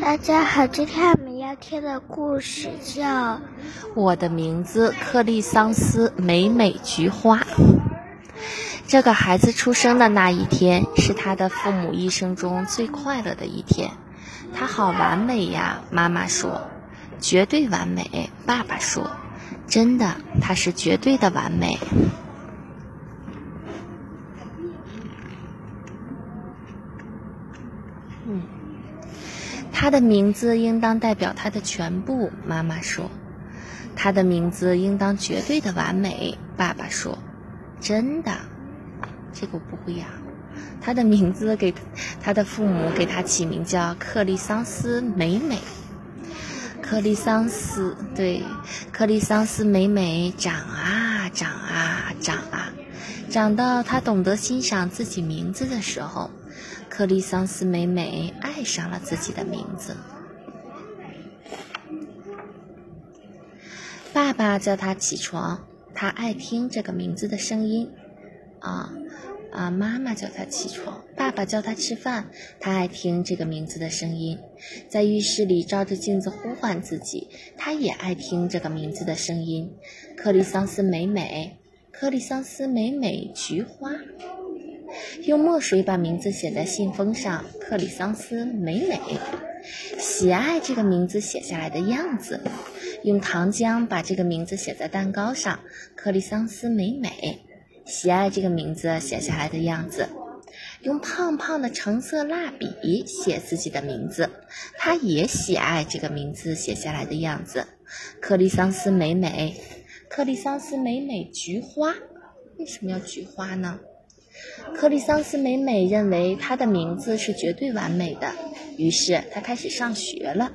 大家好，今天我们要听的故事叫《我的名字克利桑斯美美菊花》。这个孩子出生的那一天是他的父母一生中最快乐的一天，他好完美呀！妈妈说：“绝对完美。”爸爸说：“真的，他是绝对的完美。”他的名字应当代表他的全部，妈妈说。他的名字应当绝对的完美，爸爸说。真的，这个我不会呀。他的名字给他的父母给他起名叫克利桑斯美美。克利桑斯对，克利桑斯美美长啊长啊长啊，长到他懂得欣赏自己名字的时候。克利桑斯美美爱上了自己的名字。爸爸叫他起床，他爱听这个名字的声音。啊啊！妈妈叫他起床，爸爸叫他吃饭，他爱听这个名字的声音。在浴室里照着镜子呼唤自己，他也爱听这个名字的声音。克利桑斯美美，克利桑斯美美，菊花。用墨水把名字写在信封上，克里桑斯美美，喜爱这个名字写下来的样子。用糖浆把这个名字写在蛋糕上，克里桑斯美美，喜爱这个名字写下来的样子。用胖胖的橙色蜡笔写自己的名字，他也喜爱这个名字写下来的样子。克里桑斯美美，克里桑斯美美，菊花，为什么要菊花呢？克利桑斯美美认为她的名字是绝对完美的，于是她开始上学了。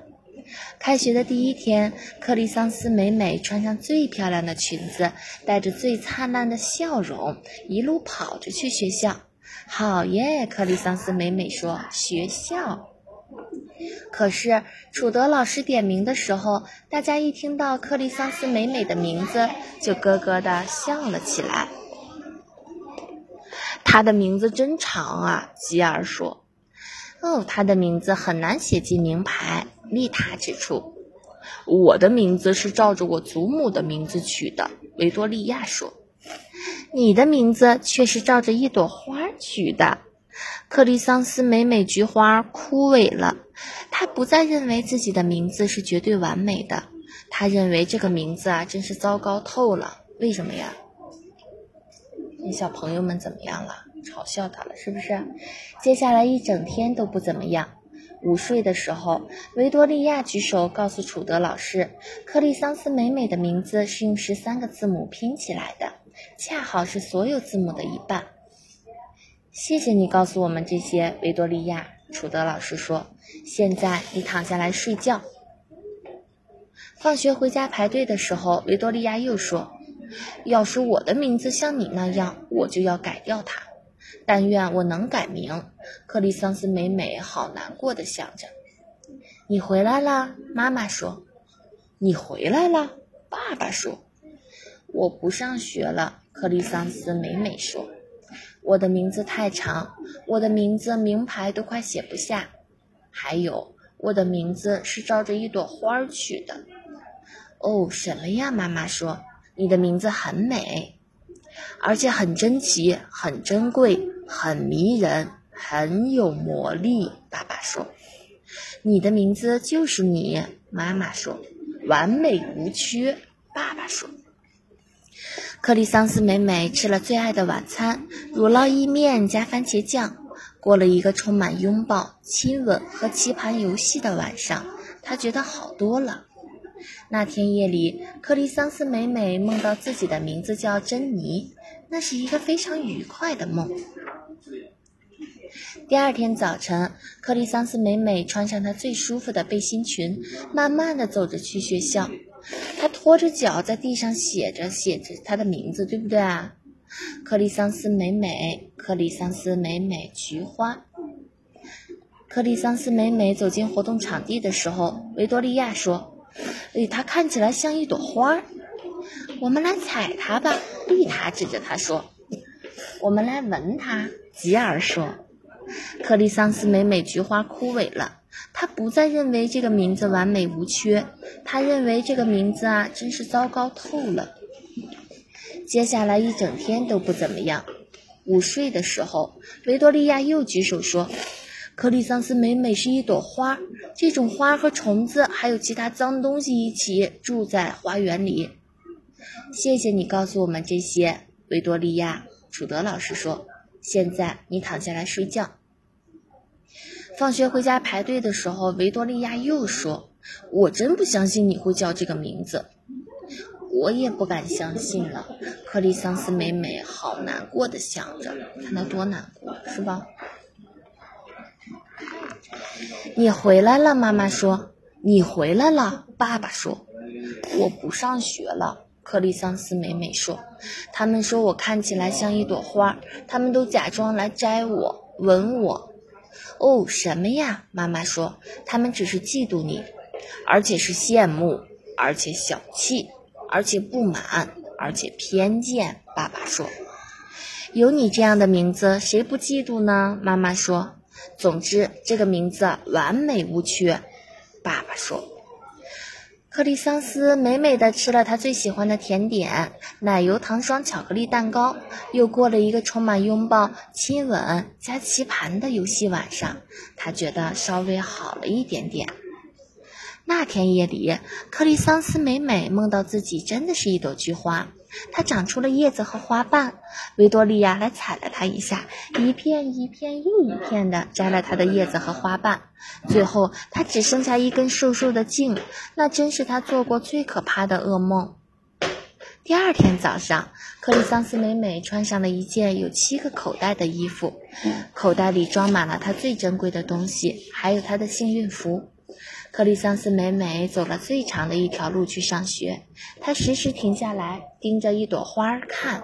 开学的第一天，克利桑斯美美穿上最漂亮的裙子，带着最灿烂的笑容，一路跑着去学校。好耶！克利桑斯美美说：“学校。”可是楚德老师点名的时候，大家一听到克利桑斯美美的名字，就咯咯地笑了起来。他的名字真长啊，吉尔说。哦，他的名字很难写进名牌。丽塔指出。我的名字是照着我祖母的名字取的，维多利亚说。你的名字却是照着一朵花取的。克利桑斯美美菊花枯萎了，他不再认为自己的名字是绝对完美的，他认为这个名字啊真是糟糕透了。为什么呀？你小朋友们怎么样了？嘲笑他了，是不是？接下来一整天都不怎么样。午睡的时候，维多利亚举手告诉楚德老师，克利桑斯美美的名字是用十三个字母拼起来的，恰好是所有字母的一半。谢谢你告诉我们这些，维多利亚。楚德老师说：“现在你躺下来睡觉。”放学回家排队的时候，维多利亚又说。要是我的名字像你那样，我就要改掉它。但愿我能改名。克里桑斯美美好难过的想着。你回来了，妈妈说。你回来了，爸爸说。我不上学了，克里桑斯美美说。我的名字太长，我的名字名牌都快写不下。还有，我的名字是照着一朵花取的。哦，什么呀？妈妈说。你的名字很美，而且很珍奇、很珍贵、很迷人、很有魔力。爸爸说：“你的名字就是你。”妈妈说：“完美无缺。”爸爸说：“克里桑斯美美吃了最爱的晚餐——乳酪意面加番茄酱。过了一个充满拥抱、亲吻和棋盘游戏的晚上，她觉得好多了。那天夜里，克里桑斯美美梦到自己的名字叫珍妮，那是一个非常愉快的梦。第二天早晨，克里桑斯美美穿上她最舒服的背心裙，慢慢地走着去学校。她拖着脚在地上写着写着她的名字，对不对啊？克里桑斯美美，克里桑斯美美，菊花。克里桑斯美美走进活动场地的时候，维多利亚说。诶，它看起来像一朵花儿，我们来采它吧。丽塔指着它说：“我们来闻它。”吉尔说：“克里桑斯美美菊花枯萎了。他不再认为这个名字完美无缺，他认为这个名字啊，真是糟糕透了。接下来一整天都不怎么样。午睡的时候，维多利亚又举手说：“克里桑斯美美是一朵花，这种花和虫子还有其他脏东西一起住在花园里。”谢谢你告诉我们这些，维多利亚。楚德老师说：“现在你躺下来睡觉。”放学回家排队的时候，维多利亚又说：“我真不相信你会叫这个名字。”我也不敢相信了。克里桑斯美美好难过的想着，看他多难过，是吧？你回来了，妈妈说。你回来了，爸爸说。我不上学了，克里桑斯美美说。他们说我看起来像一朵花，他们都假装来摘我，吻我。哦，什么呀？妈妈说，他们只是嫉妒你，而且是羡慕，而且小气。而且不满，而且偏见。爸爸说：“有你这样的名字，谁不嫉妒呢？”妈妈说：“总之，这个名字完美无缺。”爸爸说：“克里桑斯美美的吃了他最喜欢的甜点——奶油糖霜巧克力蛋糕，又过了一个充满拥抱、亲吻加棋盘的游戏晚上。他觉得稍微好了一点点。”那天夜里，克里桑斯美美梦到自己真的是一朵菊花，它长出了叶子和花瓣。维多利亚来踩了它一下，一片一片又一片的摘了它的叶子和花瓣，最后它只剩下一根瘦瘦的茎。那真是他做过最可怕的噩梦。第二天早上，克里桑斯美美穿上了一件有七个口袋的衣服，口袋里装满了她最珍贵的东西，还有她的幸运符。克里桑斯美美走了最长的一条路去上学，她时时停下来盯着一朵花看。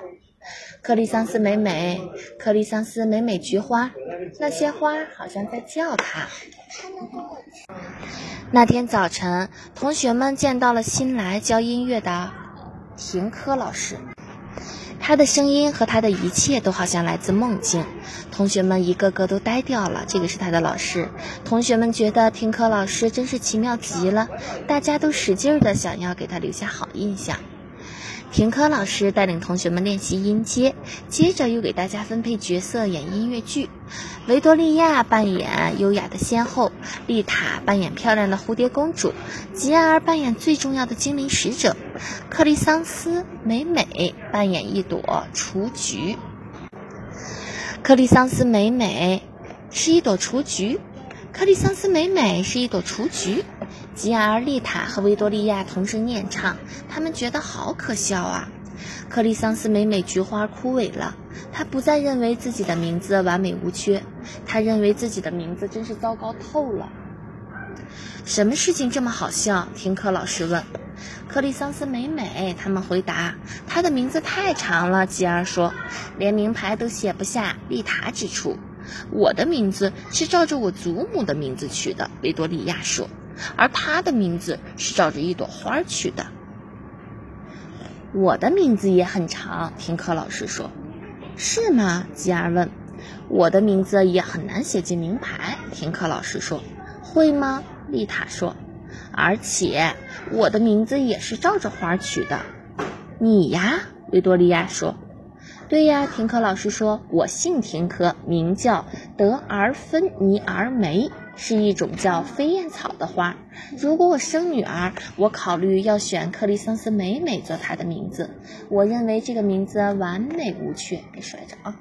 克里桑斯美美，克里桑斯美美菊花，那些花好像在叫她。那天早晨，同学们见到了新来教音乐的停科老师。他的声音和他的一切都好像来自梦境，同学们一个个都呆掉了。这个是他的老师，同学们觉得听课老师真是奇妙极了，大家都使劲的想要给他留下好印象。停课老师带领同学们练习音阶，接着又给大家分配角色演音乐剧。维多利亚扮演优雅的仙后，丽塔扮演漂亮的蝴蝶公主，吉尔扮演最重要的精灵使者，克里桑斯美美扮演一朵雏菊。克里桑斯美美是一朵雏菊。克里桑斯美美是一朵雏菊，吉尔、丽塔和维多利亚同声念唱，他们觉得好可笑啊！克里桑斯美美菊花枯萎了，他不再认为自己的名字完美无缺，他认为自己的名字真是糟糕透了。什么事情这么好笑？听课老师问。克里桑斯美美他们回答：“她的名字太长了。”吉尔说：“连名牌都写不下。”丽塔指出。我的名字是照着我祖母的名字取的，维多利亚说，而他的名字是照着一朵花取的。我的名字也很长，听课老师说，是吗？吉尔问。我的名字也很难写进名牌，听课老师说，会吗？丽塔说。而且我的名字也是照着花取的。你呀，维多利亚说。对呀，停课老师说，我姓停科，名叫德尔芬尼尔梅，是一种叫飞燕草的花。如果我生女儿，我考虑要选克里桑斯美美做她的名字。我认为这个名字完美无缺。别摔着啊！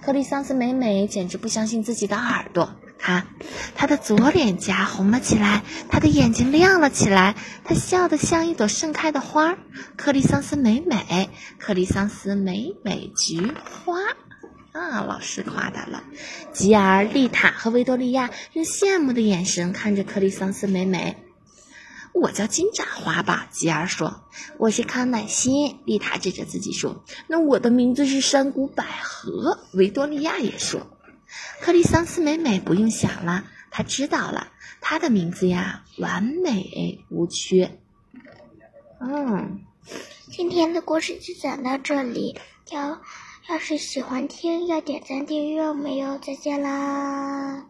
克里桑斯美美简直不相信自己的耳朵。看，她的左脸颊红了起来，她的眼睛亮了起来，她笑得像一朵盛开的花。克里桑斯美美，克里桑斯美美菊花啊！老师夸他了。吉尔、丽塔和维多利亚用羡慕的眼神看着克里桑斯美美。我叫金盏花吧，吉尔说。我是康乃馨，丽塔指着自己说。那我的名字是山谷百合，维多利亚也说。克里桑斯美美不用想了，她知道了，她的名字呀，完美无缺。嗯，今天的故事就讲到这里，要要是喜欢听，要点赞订阅，我们哟，再见啦！